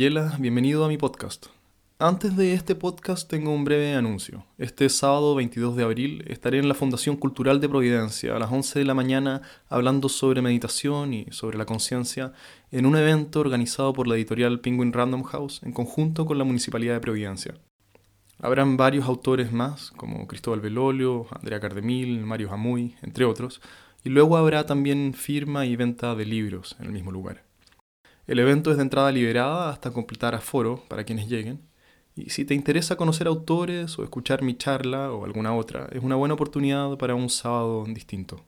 Villela, bienvenido a mi podcast. Antes de este podcast tengo un breve anuncio. Este sábado 22 de abril estaré en la Fundación Cultural de Providencia a las 11 de la mañana hablando sobre meditación y sobre la conciencia en un evento organizado por la editorial Penguin Random House en conjunto con la Municipalidad de Providencia. Habrán varios autores más, como Cristóbal Belolio, Andrea Cardemil, Mario Jamuy, entre otros, y luego habrá también firma y venta de libros en el mismo lugar. El evento es de entrada liberada hasta completar aforo para quienes lleguen, y si te interesa conocer autores o escuchar mi charla o alguna otra, es una buena oportunidad para un sábado distinto.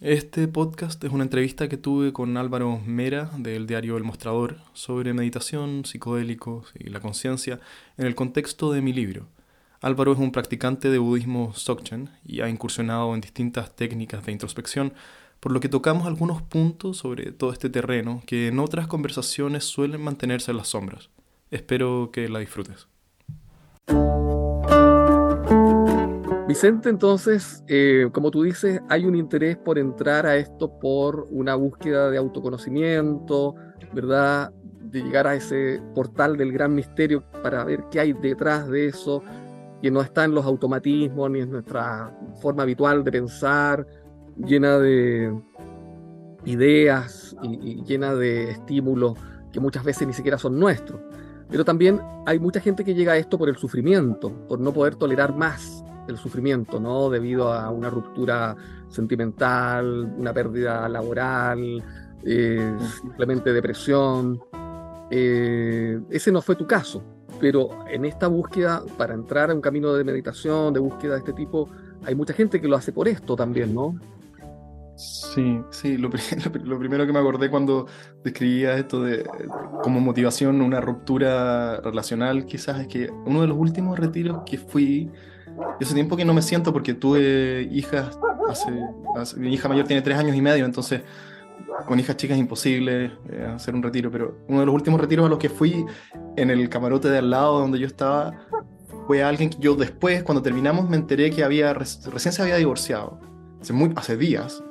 Este podcast es una entrevista que tuve con Álvaro Mera del diario El Mostrador sobre meditación, psicodélicos y la conciencia en el contexto de mi libro. Álvaro es un practicante de budismo Dzogchen y ha incursionado en distintas técnicas de introspección, por lo que tocamos algunos puntos sobre todo este terreno que en otras conversaciones suelen mantenerse en las sombras. Espero que la disfrutes. Vicente, entonces, eh, como tú dices, hay un interés por entrar a esto por una búsqueda de autoconocimiento, ¿verdad? De llegar a ese portal del gran misterio para ver qué hay detrás de eso, que no está en los automatismos ni en nuestra forma habitual de pensar, llena de ideas y llena de estímulos que muchas veces ni siquiera son nuestros. Pero también hay mucha gente que llega a esto por el sufrimiento, por no poder tolerar más el sufrimiento, ¿no? Debido a una ruptura sentimental, una pérdida laboral, eh, simplemente depresión. Eh, ese no fue tu caso, pero en esta búsqueda, para entrar a un camino de meditación, de búsqueda de este tipo, hay mucha gente que lo hace por esto también, ¿no? Sí, sí, lo, primero que me acordé cuando describía esto de como motivación una ruptura relacional quizás es que uno de los últimos retiros que fui hace tiempo que no me siento porque tuve hijas, mi hija mayor tiene tres años y medio, entonces con hijas chicas es imposible eh, hacer un retiro, pero uno de los últimos retiros a los que fui en el camarote de al lado donde yo estaba fue alguien que yo después, cuando terminamos, me enteré que había recién se había divorciado, hace, muy, hace días.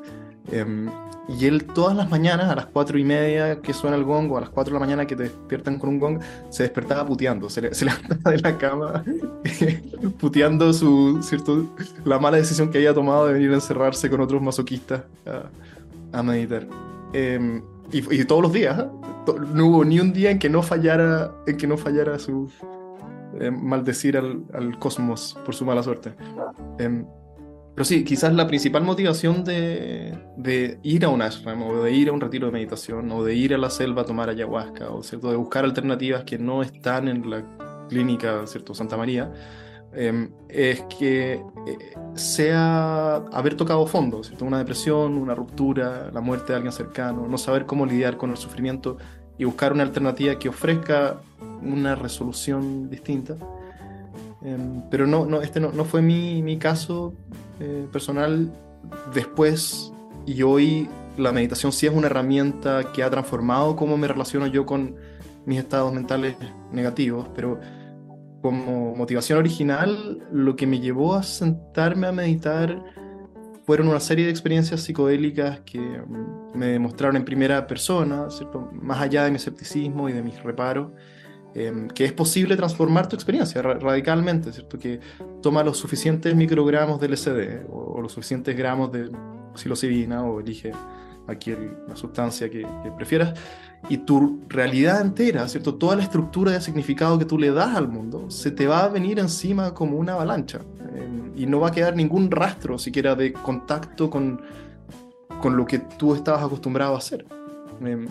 Em, y él todas las mañanas, a las cuatro y media que suena el gong, o a las cuatro de la mañana que te despiertan con un gong, se despertaba puteando, se, se levantaba de la cama puteando su, ¿cierto? la mala decisión que había tomado de venir a encerrarse con otros masoquistas a, meditar. Em, y, todos los días, ¿eh? no hubo ni un día en que no fallara, en que no fallara su eh, maldecir al, al, cosmos por su mala suerte. Pero sí, quizás la principal motivación de, de, ir a un ashram o de ir a un retiro de meditación o de ir a la selva a tomar ayahuasca o ¿cierto? de buscar alternativas que no están en la clínica ¿cierto? Santa María em, es que eh, sea haber tocado fondo, ¿cierto? una depresión, una ruptura, la muerte de alguien cercano, no saber cómo lidiar con el sufrimiento y buscar una alternativa que ofrezca una resolución distinta. Em, pero no, no, este no, no fue mi, mi caso eh, personal después y hoy la meditación sí es una herramienta que ha transformado cómo me relaciono yo con mis estados mentales negativos, pero como motivación original lo que me llevó a sentarme a meditar fueron una serie de experiencias psicodélicas que me demostraron en primera persona, más allá de mi escepticismo y de mis reparos, Em, que es posible transformar tu experiencia radicalmente, ¿cierto? Que toma los suficientes microgramos de LSD o, los suficientes gramos de psilocibina o elige aquí la sustancia que, prefieras y tu realidad entera, ¿cierto? Toda la estructura de significado que tú le das al mundo se te va a venir encima como una avalancha em, y no va a quedar ningún rastro siquiera de contacto con, con lo que tú estabas acostumbrado a hacer. Em,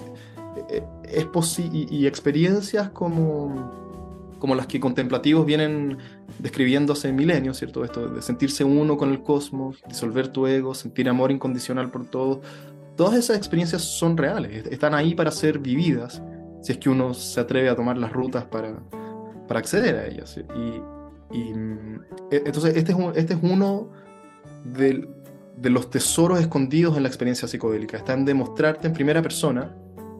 eh, es y, y, experiencias como, como las que contemplativos vienen describiendo hace milenios, ¿cierto? Esto de sentirse uno con el cosmos, disolver tu ego, sentir amor incondicional por todo. Todas esas experiencias son reales, están ahí para ser vividas, si es que uno se atreve a tomar las rutas para, para acceder a ellas. Y, y e, entonces este es, este es uno de, de los tesoros escondidos en la experiencia psicodélica, está en demostrarte en primera persona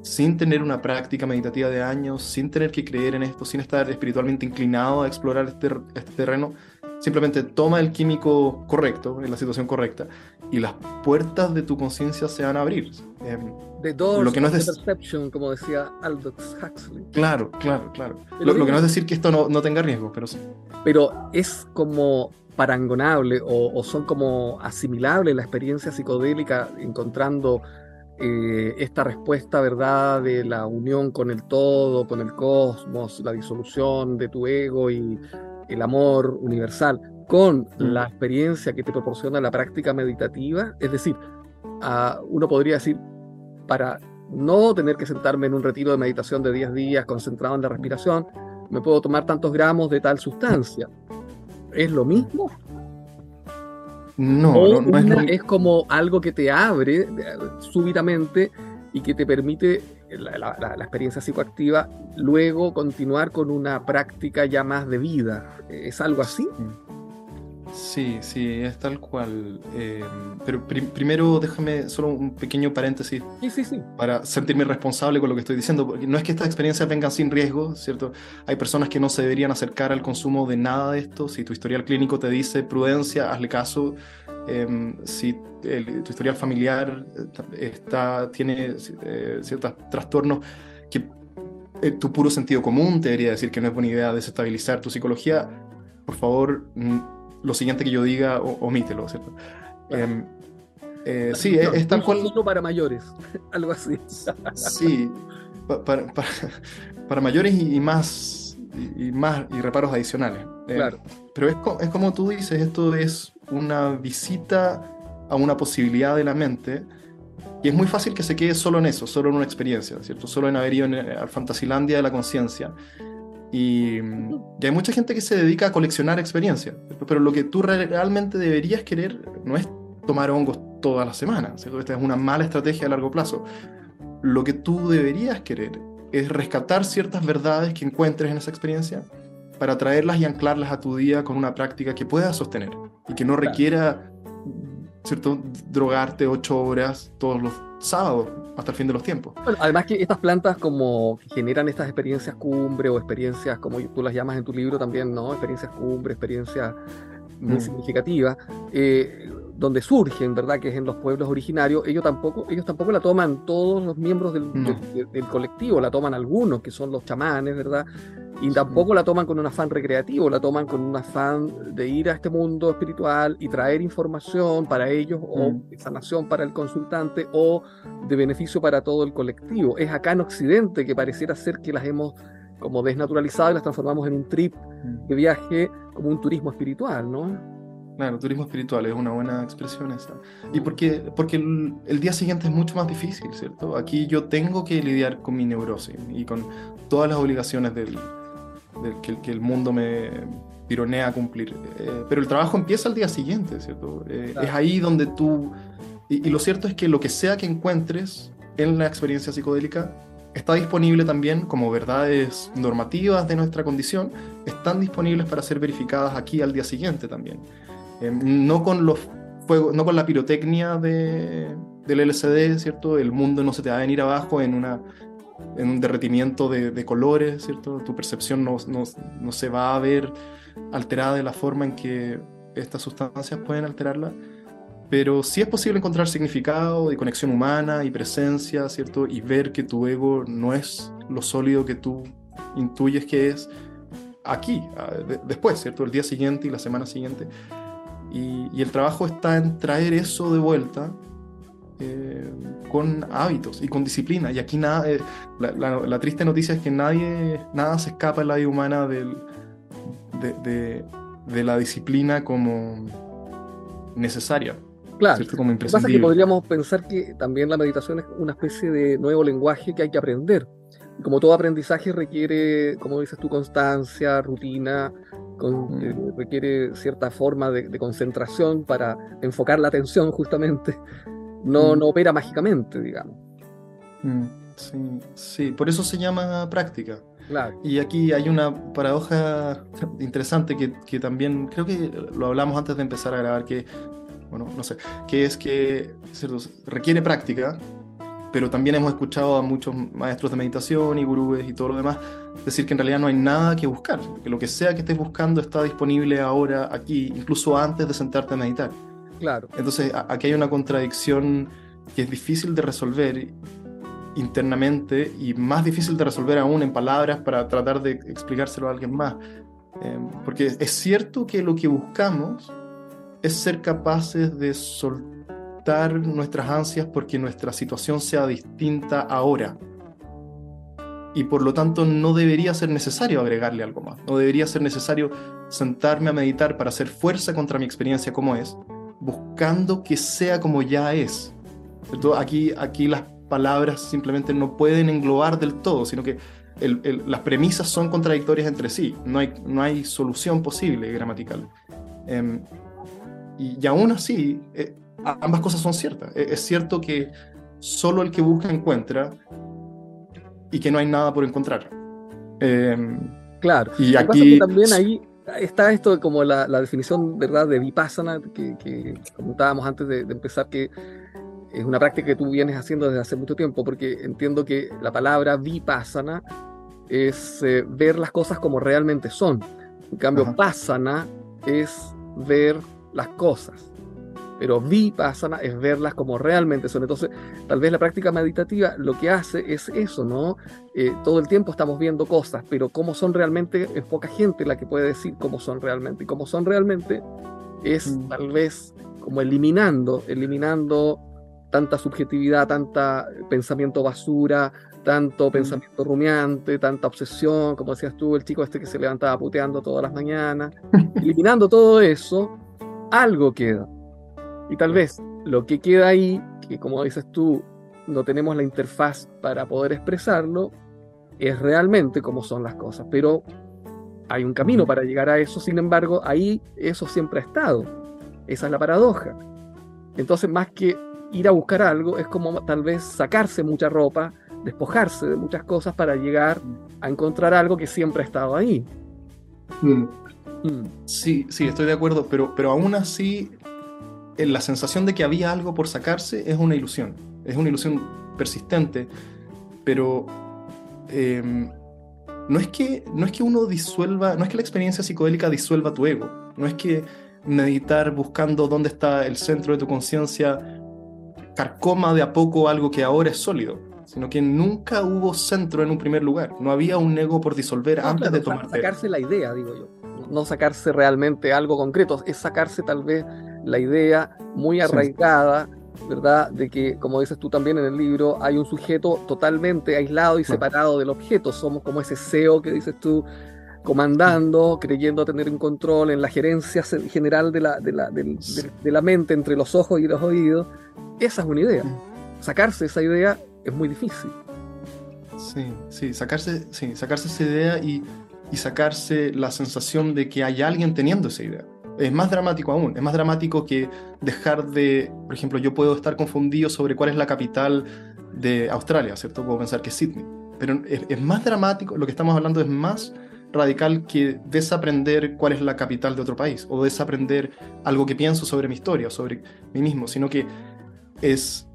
sin tener una práctica meditativa de años, sin tener que creer en esto, sin estar espiritualmente inclinado a explorar este, este terreno, simplemente toma el químico correcto, en la situación correcta, y las puertas de tu conciencia se van a abrir. Eh, the doors lo que no es perception, como decía Aldous Huxley. Claro, claro, claro. Lo, que no es decir que esto no, no tenga riesgo, pero sí. Pero es como parangonable o, son como asimilables la experiencia psicodélica encontrando eh, esta respuesta, ¿verdad?, de la unión con el todo, con el cosmos, la disolución de tu ego y el amor universal, con mm. la experiencia que te proporciona la práctica meditativa. Es decir, uno podría decir, para no tener que sentarme en un retiro de meditación de 10 días concentrado en la respiración, me puedo tomar tantos gramos de tal sustancia. ¿Es lo mismo? No, no, es, como algo que te abre súbitamente y que te permite la, experiencia psicoactiva luego continuar con una práctica ya más de vida. ¿Es algo así? Sí, sí, es tal cual. Eh, pero primero déjame solo un pequeño paréntesis sí, sí, sí. para sentirme responsable con lo que estoy diciendo. Porque no es que estas experiencias vengan sin riesgo, ¿cierto? Hay personas que no se deberían acercar al consumo de nada de esto. Si tu historial clínico te dice prudencia, hazle caso. Em, si tu historial familiar eh, está, tiene eh, ciertos trastornos que tu puro sentido común te debería decir que no es buena idea desestabilizar tu psicología, por favor lo siguiente que yo diga, omítelo, ¿cierto? Em, eh, sí, es, tal cual. Para mayores, algo así. sí, para, para, mayores y, más y, más y reparos adicionales. Em, claro. Pero es, es como tú dices, esto es una visita a una posibilidad de la mente y es muy fácil que se quede solo en eso, solo en una experiencia, ¿cierto? Solo en haber ido a Fantasilandia de la conciencia. Y, hay mucha gente que se dedica a coleccionar experiencias, pero lo que tú realmente deberías querer no es tomar hongos todas las semanas, esta es una mala estrategia a largo plazo. Lo que tú deberías querer es rescatar ciertas verdades que encuentres en esa experiencia para traerlas y anclarlas a tu día con una práctica que puedas sostener y que no requiera ¿cierto? drogarte ocho horas todos los sábados hasta el fin de los tiempos. además que estas plantas como generan estas experiencias cumbre o experiencias como tú las llamas en tu libro también, ¿no? Experiencias cumbre, experiencias muy mm. significativas, eh, donde surgen, ¿verdad? Que es en los pueblos originarios, ellos tampoco, ellos tampoco la toman todos los miembros del, del colectivo, la toman algunos, que son los chamanes, ¿verdad? Y tampoco la toman con un afán recreativo, la toman con un afán de ir a este mundo espiritual y traer información para ellos o mm. sanación para el consultante o de beneficio para todo el colectivo. Es acá en Occidente que pareciera ser que las hemos como desnaturalizado y las transformamos en un trip mm. de viaje como un turismo espiritual, ¿no? Claro, turismo espiritual es una buena expresión esa. Y porque, porque el, día siguiente es mucho más difícil, ¿cierto? Aquí yo tengo que lidiar con mi neurosis y con todas las obligaciones del, que, el mundo me tironea a cumplir. Eh, pero el trabajo empieza al día siguiente, ¿cierto? Eh, es ahí donde tú... Y, lo cierto es que lo que sea que encuentres en la experiencia psicodélica está disponible también como verdades normativas de nuestra condición, están disponibles para ser verificadas aquí al día siguiente también. Eh, no con los fuegos, no con la pirotecnia de, del LCD, ¿cierto? El mundo no se te va a venir abajo en una en un derretimiento de, colores, ¿cierto? Tu percepción no, no, no, se va a ver alterada de la forma en que estas sustancias pueden alterarla, pero sí es posible encontrar significado y conexión humana y presencia, ¿cierto? Y ver que tu ego no es lo sólido que tú intuyes que es aquí, después, ¿cierto? El día siguiente y la semana siguiente. Y, y el trabajo está en traer eso de vuelta eh, con hábitos y con disciplina. Y aquí nada, eh, la, triste noticia es que nadie, nada se escapa en la vida humana del, de, de, la disciplina como necesaria. Claro, como lo que pasa es que podríamos pensar que también la meditación es una especie de nuevo lenguaje que hay que aprender. Como todo aprendizaje requiere, como dices tú, constancia, rutina, con, mm. eh, requiere cierta forma de, de, concentración para enfocar la atención justamente no, mm. no opera mágicamente, digamos. Mm, sí, sí, por eso se llama práctica. Y aquí hay una paradoja interesante que, que, también creo que lo hablamos antes de empezar a grabar, que, bueno, no sé, que es que requiere práctica, pero también hemos escuchado a muchos maestros de meditación y gurúes y todo lo demás decir que en realidad no hay nada que buscar, que lo que sea que estés buscando está disponible ahora, aquí, incluso antes de sentarte a meditar. Claro. Entonces, aquí hay una contradicción que es difícil de resolver internamente y más difícil de resolver aún en palabras para tratar de explicárselo a alguien más. Em, porque es cierto que lo que buscamos es ser capaces de soltar nuestras ansias porque nuestra situación sea distinta ahora. Y por lo tanto no debería ser necesario agregarle algo más. No debería ser necesario sentarme a meditar para hacer fuerza contra mi experiencia como es, buscando que sea como ya es. Aquí, aquí las palabras simplemente no pueden englobar del todo, sino que las premisas son contradictorias entre sí, no hay, no hay solución posible gramatical. Em, y, aún así, eh, ambas cosas son ciertas. E, es, cierto que solo el que busca encuentra y que no hay nada por encontrar. Em, claro. Y aquí también ahí está esto como la, definición verdad de vipassana que, que comentábamos antes de, de empezar que es una práctica que tú vienes haciendo desde hace mucho tiempo, porque entiendo que la palabra vipassana es eh, ver las cosas como realmente son. En cambio, pasana es ver las cosas. Pero vipassana es verlas como realmente son. Entonces, tal vez la práctica meditativa lo que hace es eso, ¿no? Eh, todo el tiempo estamos viendo cosas, pero cómo son realmente es poca gente la que puede decir cómo son realmente. Y cómo son realmente es mm. tal vez como eliminando, eliminando tanta subjetividad, tanta pensamiento basura, tanto pensamiento rumiante, tanta obsesión, como decías tú, el chico este que se levantaba puteando todas las mañanas. Eliminando todo eso, algo queda. Y tal vez lo que queda ahí, que como dices tú, no tenemos la interfaz para poder expresarlo, es realmente como son las cosas. Pero hay un camino para llegar a eso, sin embargo, ahí eso siempre ha estado. Esa es la paradoja. Entonces, más que ir a buscar algo es como tal vez sacarse mucha ropa, despojarse de muchas cosas para llegar a encontrar algo que siempre ha estado ahí. Mm. Mm. Sí, sí, estoy de acuerdo, pero, pero aún así eh, la sensación de que había algo por sacarse es una ilusión, es una ilusión persistente, pero em, no, es que, no es que uno disuelva, no es que la experiencia psicodélica disuelva tu ego, no es que meditar buscando dónde está el centro de tu conciencia carcoma de a poco algo que ahora es sólido, sino que nunca hubo centro en un primer lugar. No había un ego por disolver antes de tomar. Sacarse la idea, digo yo. No sacarse realmente algo concreto, es sacarse tal vez la idea muy arraigada, ¿verdad? De que, como dices tú también en el libro, hay un sujeto totalmente aislado y separado del objeto. Somos como ese CEO que dices tú, comandando, creyendo tener un control en la gerencia general de la, de la, de la mente entre los ojos y los oídos esa es una idea. Sacarse esa idea es muy difícil. Sí, sí, sacarse, sí, sacarse esa idea y, y sacarse la sensación de que hay alguien teniendo esa idea. Es más dramático aún, es más dramático que dejar de, por ejemplo, yo puedo estar confundido sobre cuál es la capital de Australia, ¿cierto? Puedo pensar que es Sydney, pero es, es, más dramático, lo que estamos hablando es más radical que desaprender cuál es la capital de otro país o desaprender algo que pienso sobre mi historia, sobre mí mismo, sino que es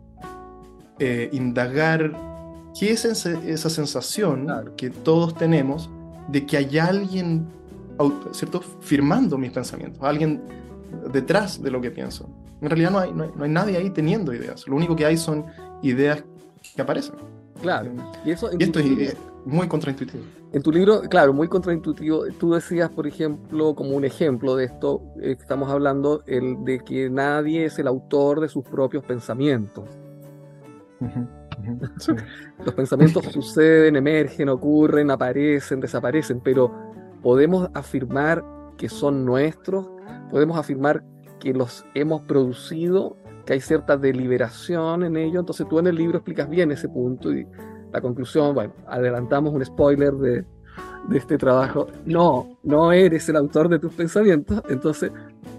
eh, indagar qué es esa sensación que todos tenemos de que hay alguien, ¿cierto?, firmando mis pensamientos, alguien detrás de lo que pienso. En realidad no hay, no hay, nadie ahí teniendo ideas, lo único que hay son ideas que aparecen. Claro, eh, y, eso, esto es, muy contraintuitivo. En tu libro, claro, muy contraintuitivo. Tú decías, por ejemplo, como un ejemplo de esto eh, estamos hablando, el de que nadie es el autor de sus propios pensamientos. Los pensamientos suceden, emergen, ocurren, aparecen, desaparecen, pero podemos afirmar que son nuestros, podemos afirmar que los hemos producido, que hay cierta deliberación en ello. Entonces tú en el libro explicas bien ese punto y la conclusión, bueno, adelantamos un spoiler de, de este trabajo. No, no eres el autor de tus pensamientos. Entonces,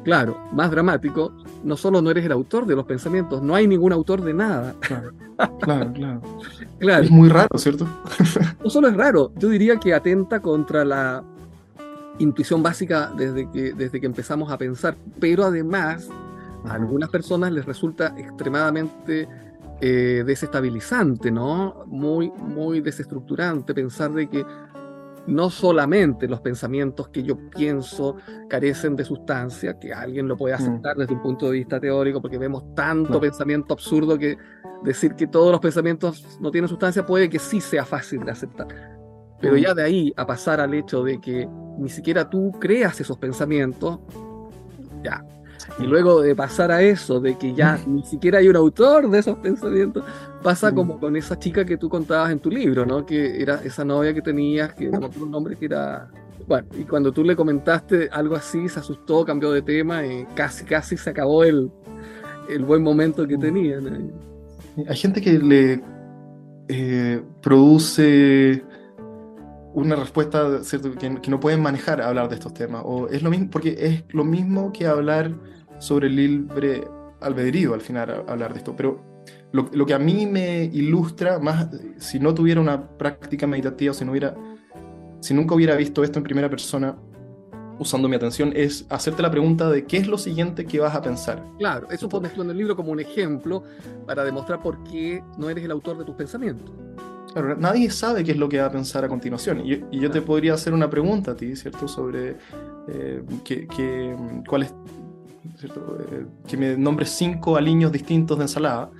claro, más dramático, no solo no eres el autor de los pensamientos, no hay ningún autor de nada. Claro, claro, claro. Es muy raro, ¿cierto? no solo es raro, yo diría que atenta contra la intuición básica desde que, desde que empezamos a pensar, pero además a algunas personas les resulta extremadamente eh, desestabilizante, ¿no? Muy, muy desestructurante pensar de que no solamente los pensamientos que yo pienso carecen de sustancia, que alguien lo puede mm. aceptar desde un punto de vista teórico, porque vemos tanto pensamiento absurdo que decir que todos los pensamientos no tienen sustancia puede que sí sea fácil de aceptar. Pero mm. ya de ahí a pasar al hecho de que ni siquiera tú creas esos pensamientos, ya. Y luego de pasar a eso, de que ya ni siquiera hay un autor de esos pensamientos, pasa como con esa chica que tú contabas en tu libro, ¿no? Que era esa novia que tenías, que no un nombre que era... Bueno, y cuando tú le comentaste algo así, se asustó, cambió de tema y casi, casi se acabó el, el buen momento que tenían. Hay gente que le eh, produce una respuesta ¿cierto? Que, que, no pueden manejar hablar de estos temas. O es lo mismo, porque es lo mismo que hablar sobre el libre albedrío al final, hablar de esto. Pero lo, lo, que a mí me ilustra, más si no tuviera una práctica meditativa, si, no hubiera, si nunca hubiera visto esto en primera persona, usando mi atención, es hacerte la pregunta de qué es lo siguiente que vas a pensar. Claro, eso pones tú en el libro como un ejemplo para demostrar por qué no eres el autor de tus pensamientos nadie sabe qué es lo que va a pensar a continuación. Y, yo te podría hacer una pregunta a ti, ¿cierto? Sobre eh, que, cuál es, eh, que me nombres cinco aliños distintos de ensalada.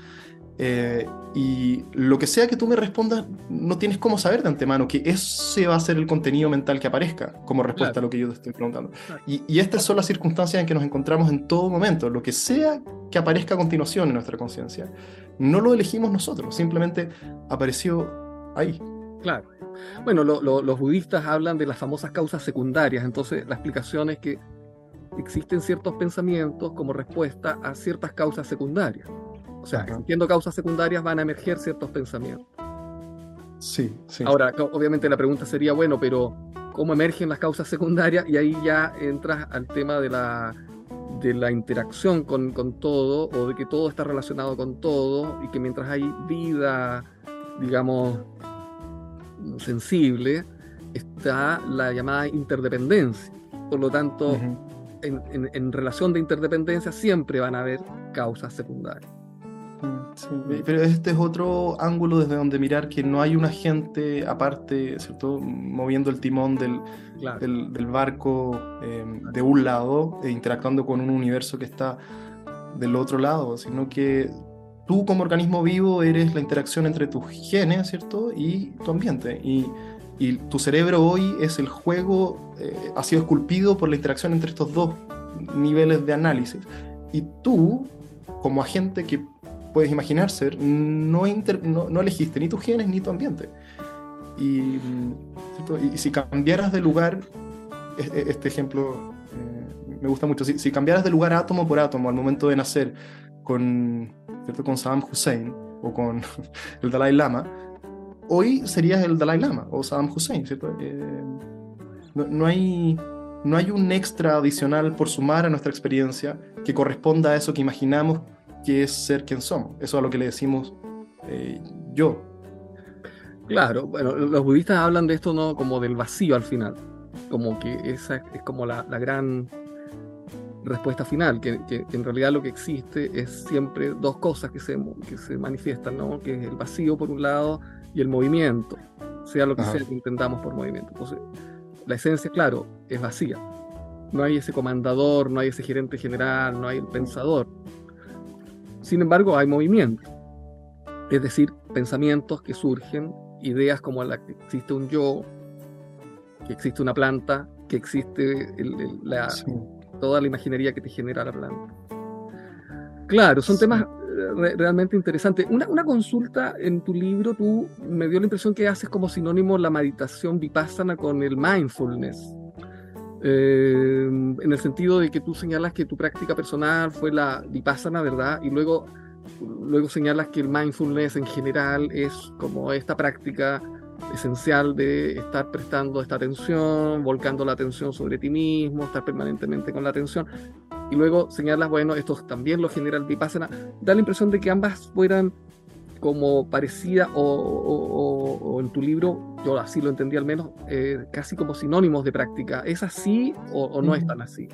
Eh, y lo que sea que tú me respondas, no tienes cómo saber de antemano que ese va a ser el contenido mental que aparezca como respuesta a lo que yo te estoy preguntando. Y, y, estas son las circunstancias en que nos encontramos en todo momento. Lo que sea que aparezca a continuación en nuestra conciencia, no lo elegimos nosotros, simplemente apareció ahí. Claro. Bueno, los budistas hablan de las famosas causas secundarias, entonces la explicación es que existen ciertos pensamientos como respuesta a ciertas causas secundarias. O sea, existiendo causas secundarias van a emerger ciertos pensamientos. Sí, sí. Ahora, obviamente la pregunta sería, bueno, pero ¿cómo emergen las causas secundarias? Y ahí ya entras al tema de la, de la interacción con, con todo, o de que todo está relacionado con todo, y que mientras hay vida, digamos, sensible, está la llamada interdependencia. Por lo tanto, en, relación de interdependencia siempre van a haber causas secundarias. Pero este es otro ángulo desde donde mirar que no hay un agente aparte, ¿cierto? Moviendo el timón del, del, barco em, de un lado e interactuando con un universo que está del otro lado, sino que tú como organismo vivo eres la interacción entre tus genes, ¿cierto? Y tu ambiente. Y, y tu cerebro hoy es el juego, eh, ha sido esculpido por la interacción entre estos dos niveles de análisis. Y tú, como agente que puedes imaginar ser, no, no, elegiste ni tus genes ni tu ambiente. Y, y si cambiaras de lugar, este ejemplo eh, me gusta mucho, si, si cambiaras de lugar átomo por átomo al momento de nacer, con, ¿cierto? con Saddam Hussein o con el Dalai Lama, hoy serías el Dalai Lama o Saddam Hussein, ¿cierto? Eh, no, hay, no hay un extra adicional por sumar a nuestra experiencia que corresponda a eso que imaginamos que es ser quien somos. Eso es a lo que le decimos eh, yo. Claro, bueno, los budistas hablan de esto no como del vacío al final, como que esa es como la, la gran respuesta final, que, en realidad lo que existe es siempre dos cosas que se, que se manifiestan, ¿no? que es el vacío por un lado y el movimiento, sea lo que sea que intentamos por movimiento. Entonces, la esencia, claro, es vacía. No hay ese comandador, no hay ese gerente general, no hay el pensador. Sin embargo, hay movimiento. Es decir, pensamientos que surgen, ideas como la que existe un yo, que existe una planta, que existe la, toda la imaginería que te genera la planta. Claro, son temas eh, realmente interesantes. Una, una, consulta en tu libro, tú me dio la impresión que haces como sinónimo la meditación vipassana con el mindfulness. Eh, en el sentido de que tú señalas que tu práctica personal fue la vipassana, ¿verdad? Y luego, luego señalas que el mindfulness en general es como esta práctica esencial de estar prestando esta atención, volcando la atención sobre ti mismo, estar permanentemente con la atención. Y luego señalas, bueno, esto también lo genera el vipassana. Da la impresión de que ambas fueran como parecidas o, en tu libro, yo así lo entendí al menos, eh, casi como sinónimos de práctica. ¿Es así o, no es tan así?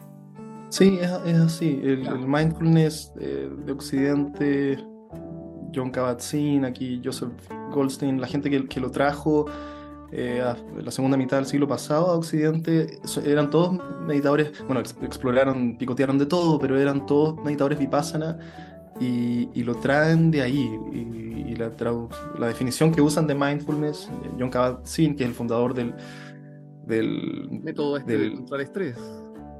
Sí, es, así. El, mindfulness eh, de Occidente John Kabat-Zinn, aquí Joseph Goldstein, la gente que, que lo trajo eh, la segunda mitad del siglo pasado a Occidente, eran todos meditadores, bueno, exploraron, picotearon de todo, pero eran todos meditadores vipassana y, y lo traen de ahí. Y, la, la, definición que usan de mindfulness, John Kabat-Zinn, que es el fundador del... del método este del, contra el estrés.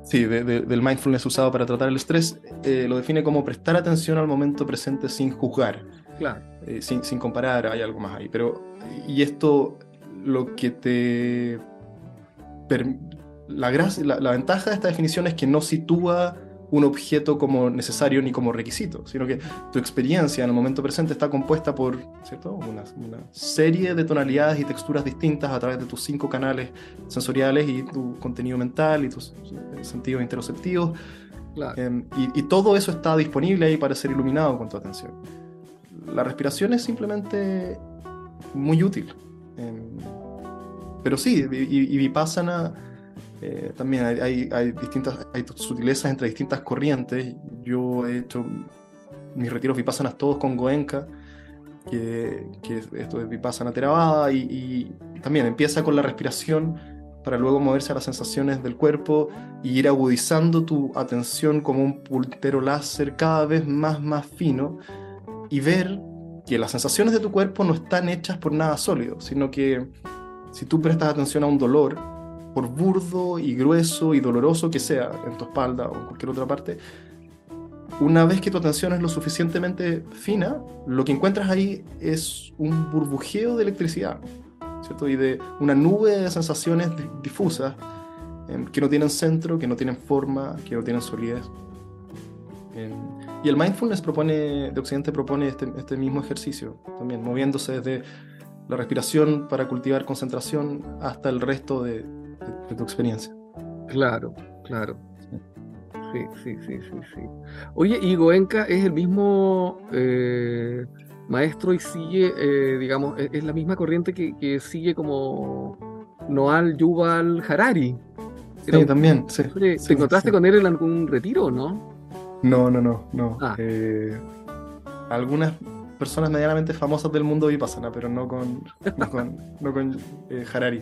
Sí, del mindfulness usado para tratar el estrés, eh, lo define como prestar atención al momento presente sin juzgar. Claro. Eh, sin, sin comparar, hay algo más ahí. Pero, y esto lo que te... La, la, ventaja de esta definición es que no sitúa un objeto como necesario ni como requisito, sino que tu experiencia en el momento presente está compuesta por ¿cierto? Una, serie de tonalidades y texturas distintas a través de tus cinco canales sensoriales y tu contenido mental y tus sentidos interoceptivos. Em, y, y, todo eso está disponible ahí para ser iluminado con tu atención. La respiración es simplemente muy útil. Em, pero sí, y, Vipassana eh, también hay, hay, distintas hay sutilezas entre distintas corrientes. Yo he hecho mis retiros Vipassanas todos con Goenka, que, que esto es Vipassana Theravada, y, y también empieza con la respiración para luego moverse a las sensaciones del cuerpo y ir agudizando tu atención como un pultero láser cada vez más, más fino y ver que las sensaciones de tu cuerpo no están hechas por nada sólido, sino que si tú prestas atención a un dolor, por burdo y grueso y doloroso que sea en tu espalda o en cualquier otra parte, una vez que tu atención es lo suficientemente fina, lo que encuentras ahí es un burbujeo de electricidad, ¿cierto? Y de una nube de sensaciones difusas em, que no tienen centro, que no tienen forma, que no tienen solidez. Em, y el mindfulness propone, de Occidente propone este, este, mismo ejercicio, también moviéndose desde la respiración para cultivar concentración hasta el resto de, tu experiencia. Claro, claro. Sí, sí, sí, sí, sí. Oye, y Goenka es el mismo eh, maestro y sigue, eh, digamos, es, la misma corriente que, sigue como Noal Yuval Harari. Sí, también, sí. ¿Te encontraste con él en algún retiro o no? No, no, no, no. Ah. Eh, algunas personas medianamente famosas del mundo vipassana, pero no con, no con, no con eh, Harari.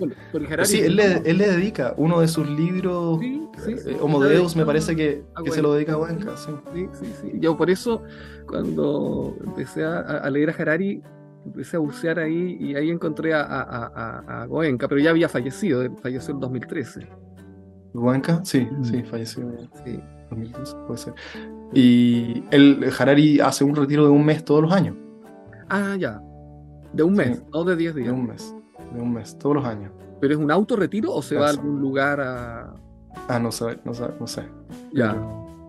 sí, él le, él le, dedica uno de sus libros, sí, eh, Homo Deus, me parece que, que se lo dedica a Goenka. Sí. sí, sí, Yo por eso, cuando empecé a, a, leer a Harari, empecé a bucear ahí y ahí encontré a, a, a Goenka, pero ya había fallecido, falleció en 2013. ¿Goenka? Sí, mm. sí, falleció. Sí. 2012, puede ser. Y el Harari hace un retiro de un mes todos los años. Ah, ya. De un mes, no de 10 días. De un mes, de un mes, todos los años. ¿Pero es un autorretiro o se va a algún lugar a.? Ah, no sé, no sé. No sé. Ya.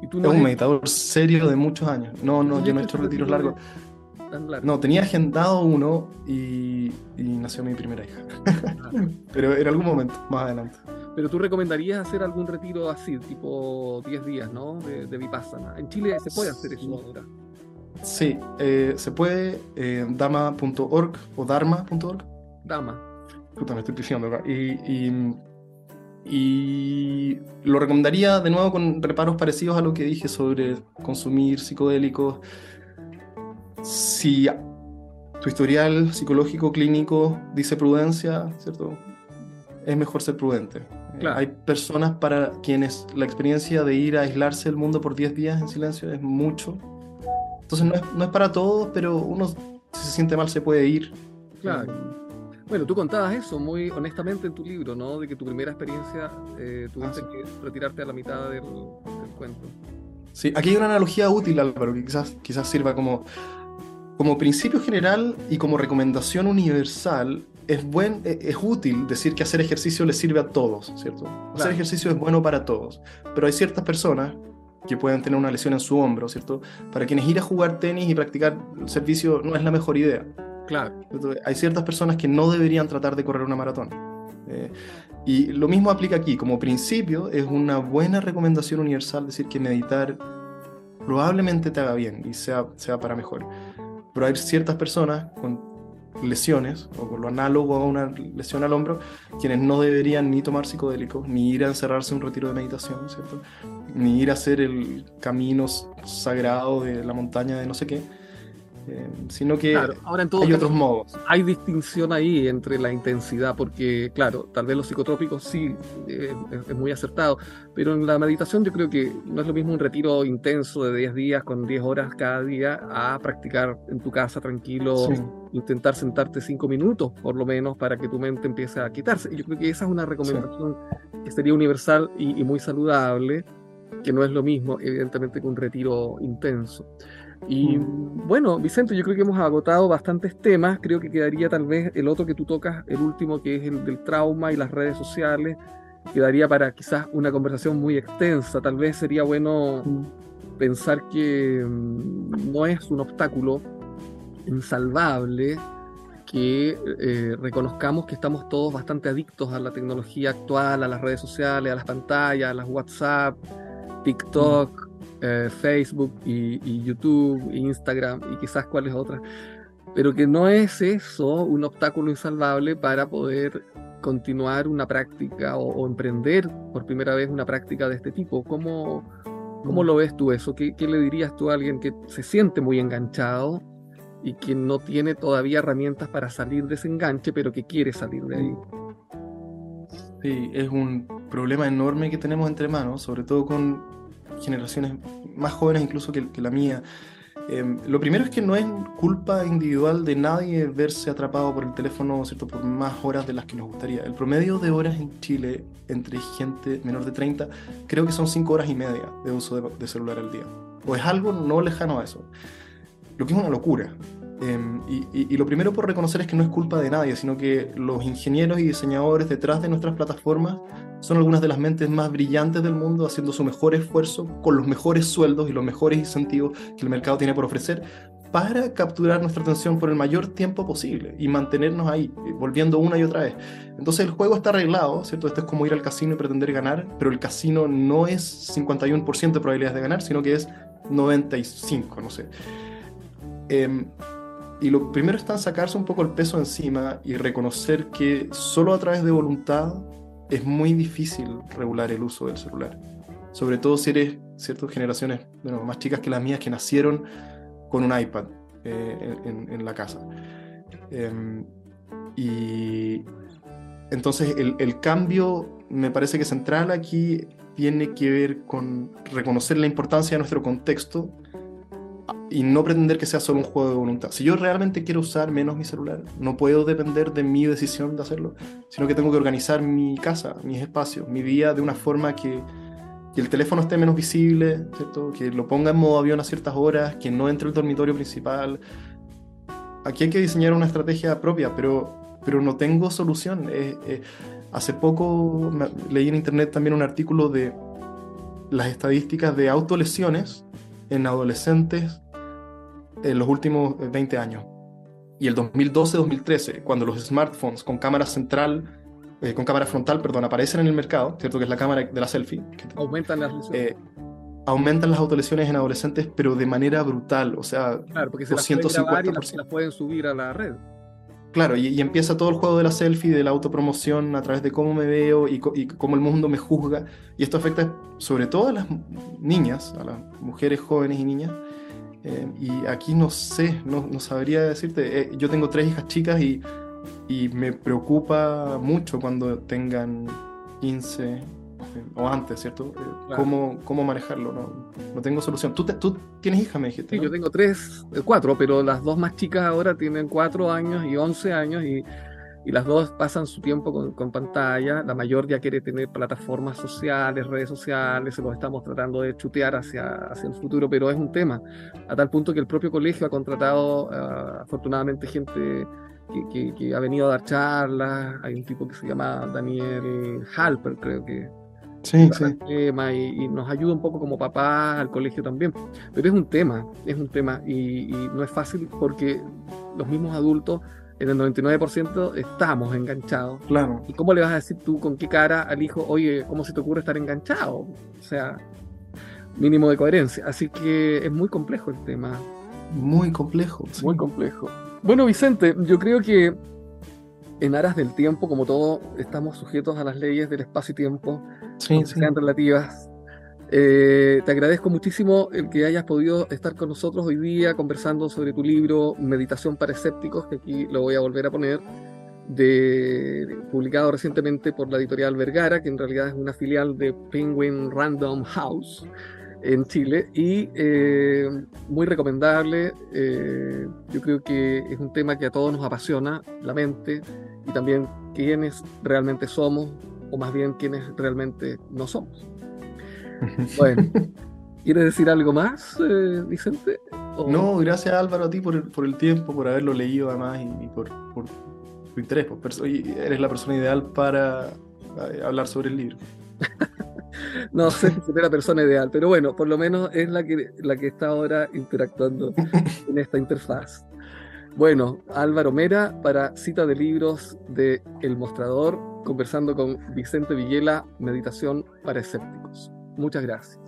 ¿Y tú no es un meditador serio de muchos años. No, no, yo no he hecho retiros largos. No, tenía agendado uno y, y nació mi primera hija. Ah. Pero en algún momento, más adelante. Pero tú recomendarías hacer algún retiro así, tipo 10 días, ¿no? De, de Vipassana. En Chile se puede hacer eso ahora. Sí, eh, se puede eh, dama.org o dharma.org. Dama. Puta, me estoy pifiando acá. Y, y, lo recomendaría de nuevo con reparos parecidos a lo que dije sobre consumir psicodélicos. Si tu historial psicológico clínico dice prudencia, ¿cierto? Es mejor ser prudente. Hay personas para quienes la experiencia de ir a aislarse del mundo por 10 días en silencio es mucho. Entonces no es, no es para todos, pero uno si se siente mal se puede ir. Claro. Bueno, tú contabas eso muy honestamente en tu libro, ¿no? De que tu primera experiencia eh, tuviste ah, que retirarte a la mitad del, cuento. Sí, aquí hay una analogía útil, Álvaro, que quizás, quizás sirva como, como principio general y como recomendación universal es, buen, e, es útil decir que hacer ejercicio le sirve a todos, ¿cierto? Hacer ejercicio es bueno para todos, pero hay ciertas personas que pueden tener una lesión en su hombro, ¿cierto? Para quienes ir a jugar tenis y practicar el servicio no es la mejor idea. Claro. Hay ciertas personas que no deberían tratar de correr una maratón. Eh, y lo mismo aplica aquí. Como principio, es una buena recomendación universal decir que meditar probablemente te haga bien y sea, sea para mejor. Pero hay ciertas personas con lesiones, o con lo análogo a una lesión al hombro, quienes no deberían ni tomar psicodélicos, ni ir a encerrarse en un retiro de meditación, ¿cierto? Ni ir a hacer el camino sagrado de la montaña de no sé qué. Eh, sino que ahora en hay otros modos. Hay distinción ahí entre la intensidad, porque claro, tal vez los psicotrópicos sí eh, es, muy acertado, pero en la meditación yo creo que no es lo mismo un retiro intenso de 10 días con 10 horas cada día a practicar en tu casa tranquilo, intentar sentarte 5 minutos por lo menos para que tu mente empiece a quitarse. Yo creo que esa es una recomendación que sería universal y, y muy saludable, que no es lo mismo evidentemente que un retiro intenso. Y bueno, Vicente, yo creo que hemos agotado bastantes temas. Creo que quedaría tal vez el otro que tú tocas, el último, que es el del trauma y las redes sociales. Quedaría para quizás una conversación muy extensa. Tal vez sería bueno mm. pensar que mm, no es un obstáculo insalvable que eh, reconozcamos que estamos todos bastante adictos a la tecnología actual, a las redes sociales, a las pantallas, a las WhatsApp, TikTok, eh, Facebook y, YouTube, Instagram y quizás cuáles otras, pero que no es eso un obstáculo insalvable para poder continuar una práctica o, emprender por primera vez una práctica de este tipo. ¿Cómo, cómo lo ves tú eso? ¿Qué, ¿Qué, le dirías tú a alguien que se siente muy enganchado y que no tiene todavía herramientas para salir de ese enganche, pero que quiere salir de ahí? Sí, es un problema enorme que tenemos entre manos, sobre todo con generaciones más jóvenes incluso que, la mía. Em, lo primero es que no es culpa individual de nadie verse atrapado por el teléfono ¿cierto? por más horas de las que nos gustaría. El promedio de horas en Chile entre gente menor de 30 creo que son 5 horas y media de uso de, de celular al día. O es algo no lejano a eso. Lo que es una locura. Em, y, lo primero por reconocer es que no es culpa de nadie, sino que los ingenieros y diseñadores detrás de nuestras plataformas son algunas de las mentes más brillantes del mundo haciendo su mejor esfuerzo con los mejores sueldos y los mejores incentivos que el mercado tiene por ofrecer para capturar nuestra atención por el mayor tiempo posible y mantenernos ahí, eh, volviendo una y otra vez. Entonces el juego está arreglado, ¿cierto? Esto es como ir al casino y pretender ganar, pero el casino no es 51% de probabilidades de ganar, sino que es 95, no sé. Eh, y lo primero está en sacarse un poco el peso encima y reconocer que solo a través de voluntad es muy difícil regular el uso del celular. Sobre todo si eres ciertas generaciones bueno, más chicas que las mías que nacieron con un iPad eh, en, la casa. Em, y entonces el, el cambio me parece que central aquí tiene que ver con reconocer la importancia de nuestro contexto y no pretender que sea solo un juego de voluntad. Si yo realmente quiero usar menos mi celular, no puedo depender de mi decisión de hacerlo, sino que tengo que organizar mi casa, mis espacios, mi vida de una forma que, que el teléfono esté menos visible, ¿cierto? que lo ponga en modo avión a ciertas horas, que no entre el dormitorio principal. Aquí hay que diseñar una estrategia propia, pero, pero no tengo solución. hace poco leí en internet también un artículo de las estadísticas de autolesiones en adolescentes en los últimos 20 eh, años. Y el 2012-2013, cuando los smartphones con cámara central, eh, con cámara frontal, perdón, aparecen en el mercado, ¿cierto? Que es la cámara de la selfie. aumentan las lesiones. Eh, aumentan las autolesiones en adolescentes, pero de manera brutal, o sea, claro, porque se las pueden y las, pueden subir a la red. Claro, y, empieza todo el juego de la selfie, de la autopromoción a través de cómo me veo y, y, cómo el mundo me juzga. Y esto afecta sobre todo a las niñas, a las mujeres jóvenes y niñas, eh, y aquí no sé, no, no sabría decirte. Eh, yo tengo tres hijas chicas y, y, me preocupa mucho cuando tengan 15 eh, o antes, ¿cierto? ¿Cómo, ¿Cómo, manejarlo? No, no tengo solución. ¿Tú, ¿Tú, tienes hija, me dijiste? Sí, yo tengo tres, cuatro, pero las dos más chicas ahora tienen cuatro años y once años y y las dos pasan su tiempo con, pantalla. La mayor ya quiere tener plataformas sociales, redes sociales, se los estamos tratando de chutear hacia, hacia el futuro, pero es un tema, a tal punto que el propio colegio ha contratado ah, afortunadamente gente que, que, ha venido a dar charlas. Hay un tipo que se llama Daniel Halper, creo que. Sí, sí. Tema y, y, nos ayuda un poco como papá al colegio también. Pero es un tema, es un tema y, y no es fácil porque los mismos adultos en el 99% estamos enganchados. Claro. ¿Y cómo le vas a decir tú con qué cara al hijo, oye, ¿cómo se te ocurre estar enganchado? O sea, mínimo de coherencia. Así que es muy complejo el tema. Muy complejo. Muy complejo. Bueno, Vicente, yo creo que en aras del tiempo, como todo, estamos sujetos a las leyes del espacio y tiempo, sí, sean relativas. Eh, te agradezco muchísimo el que hayas podido estar con nosotros hoy día conversando sobre tu libro Meditación para escépticos, que aquí lo voy a volver a poner, de, publicado recientemente por la editorial Vergara, que en realidad es una filial de Penguin Random House en Chile y eh, muy recomendable. Eh, yo creo que es un tema que a todos nos apasiona, la mente y también quiénes realmente somos o más bien quiénes realmente no somos. Bueno, ¿quieres decir algo más, eh, Vicente? No, gracias Álvaro a ti por el, por el tiempo, por haberlo leído además y, por, por, tu interés. Pues, eres la persona ideal para eh, hablar sobre el libro. no sé si la persona ideal, pero bueno, por lo menos es la que, la que está ahora interactuando en esta interfaz. Bueno, Álvaro Mera para cita de libros de El Mostrador, conversando con Vicente Villela, Meditación para Escépticos. Muchas gracias.